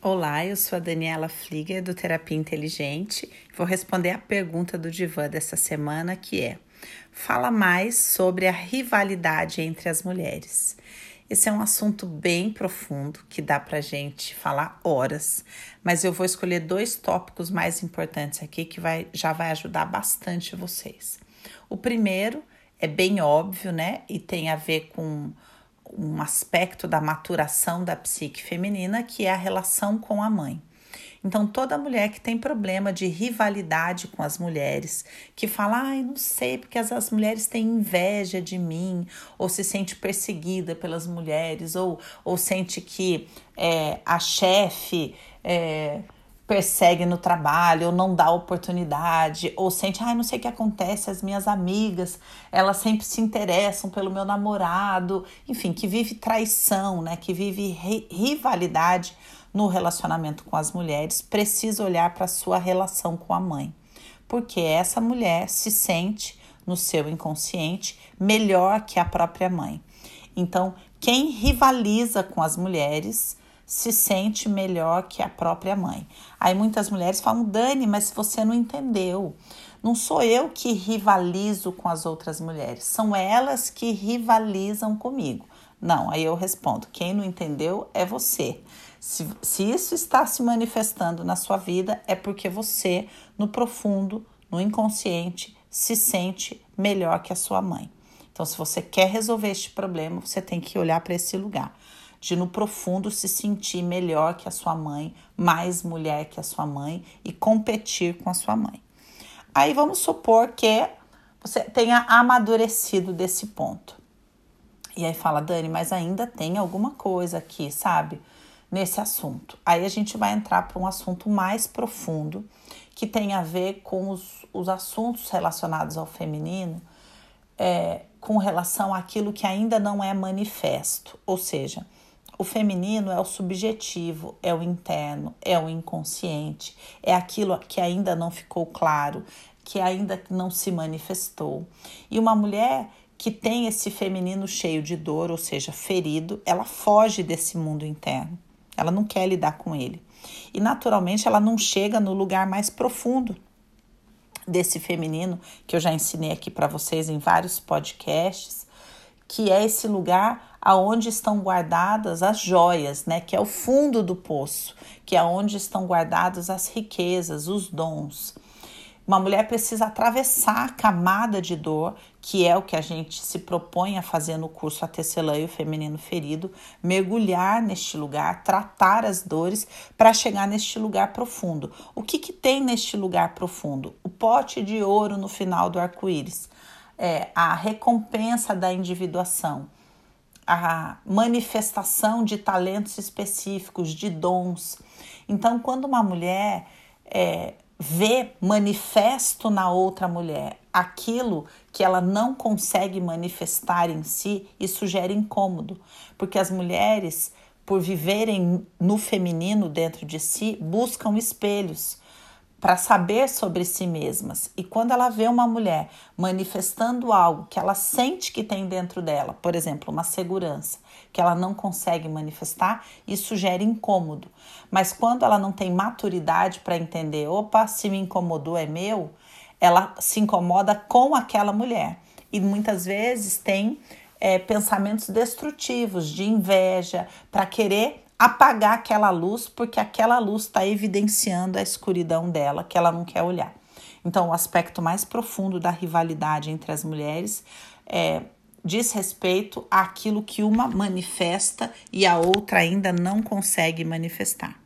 Olá, eu sou a Daniela Flieger do Terapia Inteligente. Vou responder a pergunta do divã dessa semana, que é: fala mais sobre a rivalidade entre as mulheres. Esse é um assunto bem profundo que dá pra gente falar horas, mas eu vou escolher dois tópicos mais importantes aqui que vai, já vai ajudar bastante vocês. O primeiro é bem óbvio, né? E tem a ver com um aspecto da maturação da psique feminina, que é a relação com a mãe. Então, toda mulher que tem problema de rivalidade com as mulheres, que fala, ai, não sei, porque as, as mulheres têm inveja de mim, ou se sente perseguida pelas mulheres, ou, ou sente que é, a chefe. É, persegue no trabalho, ou não dá oportunidade, ou sente, ai, ah, não sei o que acontece, as minhas amigas, elas sempre se interessam pelo meu namorado, enfim, que vive traição, né, que vive rivalidade no relacionamento com as mulheres, precisa olhar para a sua relação com a mãe. Porque essa mulher se sente no seu inconsciente melhor que a própria mãe. Então, quem rivaliza com as mulheres se sente melhor que a própria mãe. Aí muitas mulheres falam, Dani, mas você não entendeu. Não sou eu que rivalizo com as outras mulheres, são elas que rivalizam comigo. Não, aí eu respondo: quem não entendeu é você. Se, se isso está se manifestando na sua vida, é porque você, no profundo, no inconsciente, se sente melhor que a sua mãe. Então, se você quer resolver este problema, você tem que olhar para esse lugar de no profundo se sentir melhor que a sua mãe, mais mulher que a sua mãe e competir com a sua mãe. Aí vamos supor que você tenha amadurecido desse ponto. E aí fala, Dani, mas ainda tem alguma coisa aqui, sabe? Nesse assunto. Aí a gente vai entrar para um assunto mais profundo que tem a ver com os, os assuntos relacionados ao feminino, é, com relação àquilo que ainda não é manifesto. Ou seja, o feminino é o subjetivo, é o interno, é o inconsciente, é aquilo que ainda não ficou claro, que ainda não se manifestou. E uma mulher que tem esse feminino cheio de dor, ou seja, ferido, ela foge desse mundo interno. Ela não quer lidar com ele. E naturalmente ela não chega no lugar mais profundo desse feminino, que eu já ensinei aqui para vocês em vários podcasts, que é esse lugar aonde estão guardadas as joias, né, que é o fundo do poço, que é onde estão guardadas as riquezas, os dons. Uma mulher precisa atravessar a camada de dor, que é o que a gente se propõe a fazer no curso A Tecelã e o Feminino Ferido, mergulhar neste lugar, tratar as dores para chegar neste lugar profundo. O que, que tem neste lugar profundo? O pote de ouro no final do arco-íris é, a recompensa da individuação, a manifestação de talentos específicos, de dons. Então, quando uma mulher é, vê manifesto na outra mulher aquilo que ela não consegue manifestar em si, isso gera incômodo, porque as mulheres, por viverem no feminino dentro de si, buscam espelhos para saber sobre si mesmas. E quando ela vê uma mulher manifestando algo que ela sente que tem dentro dela, por exemplo, uma segurança que ela não consegue manifestar, isso gera incômodo. Mas quando ela não tem maturidade para entender, opa, se me incomodou é meu, ela se incomoda com aquela mulher. E muitas vezes tem é, pensamentos destrutivos, de inveja, para querer apagar aquela luz, porque aquela luz está evidenciando a escuridão dela, que ela não quer olhar. Então, o aspecto mais profundo da rivalidade entre as mulheres é, diz respeito àquilo que uma manifesta e a outra ainda não consegue manifestar.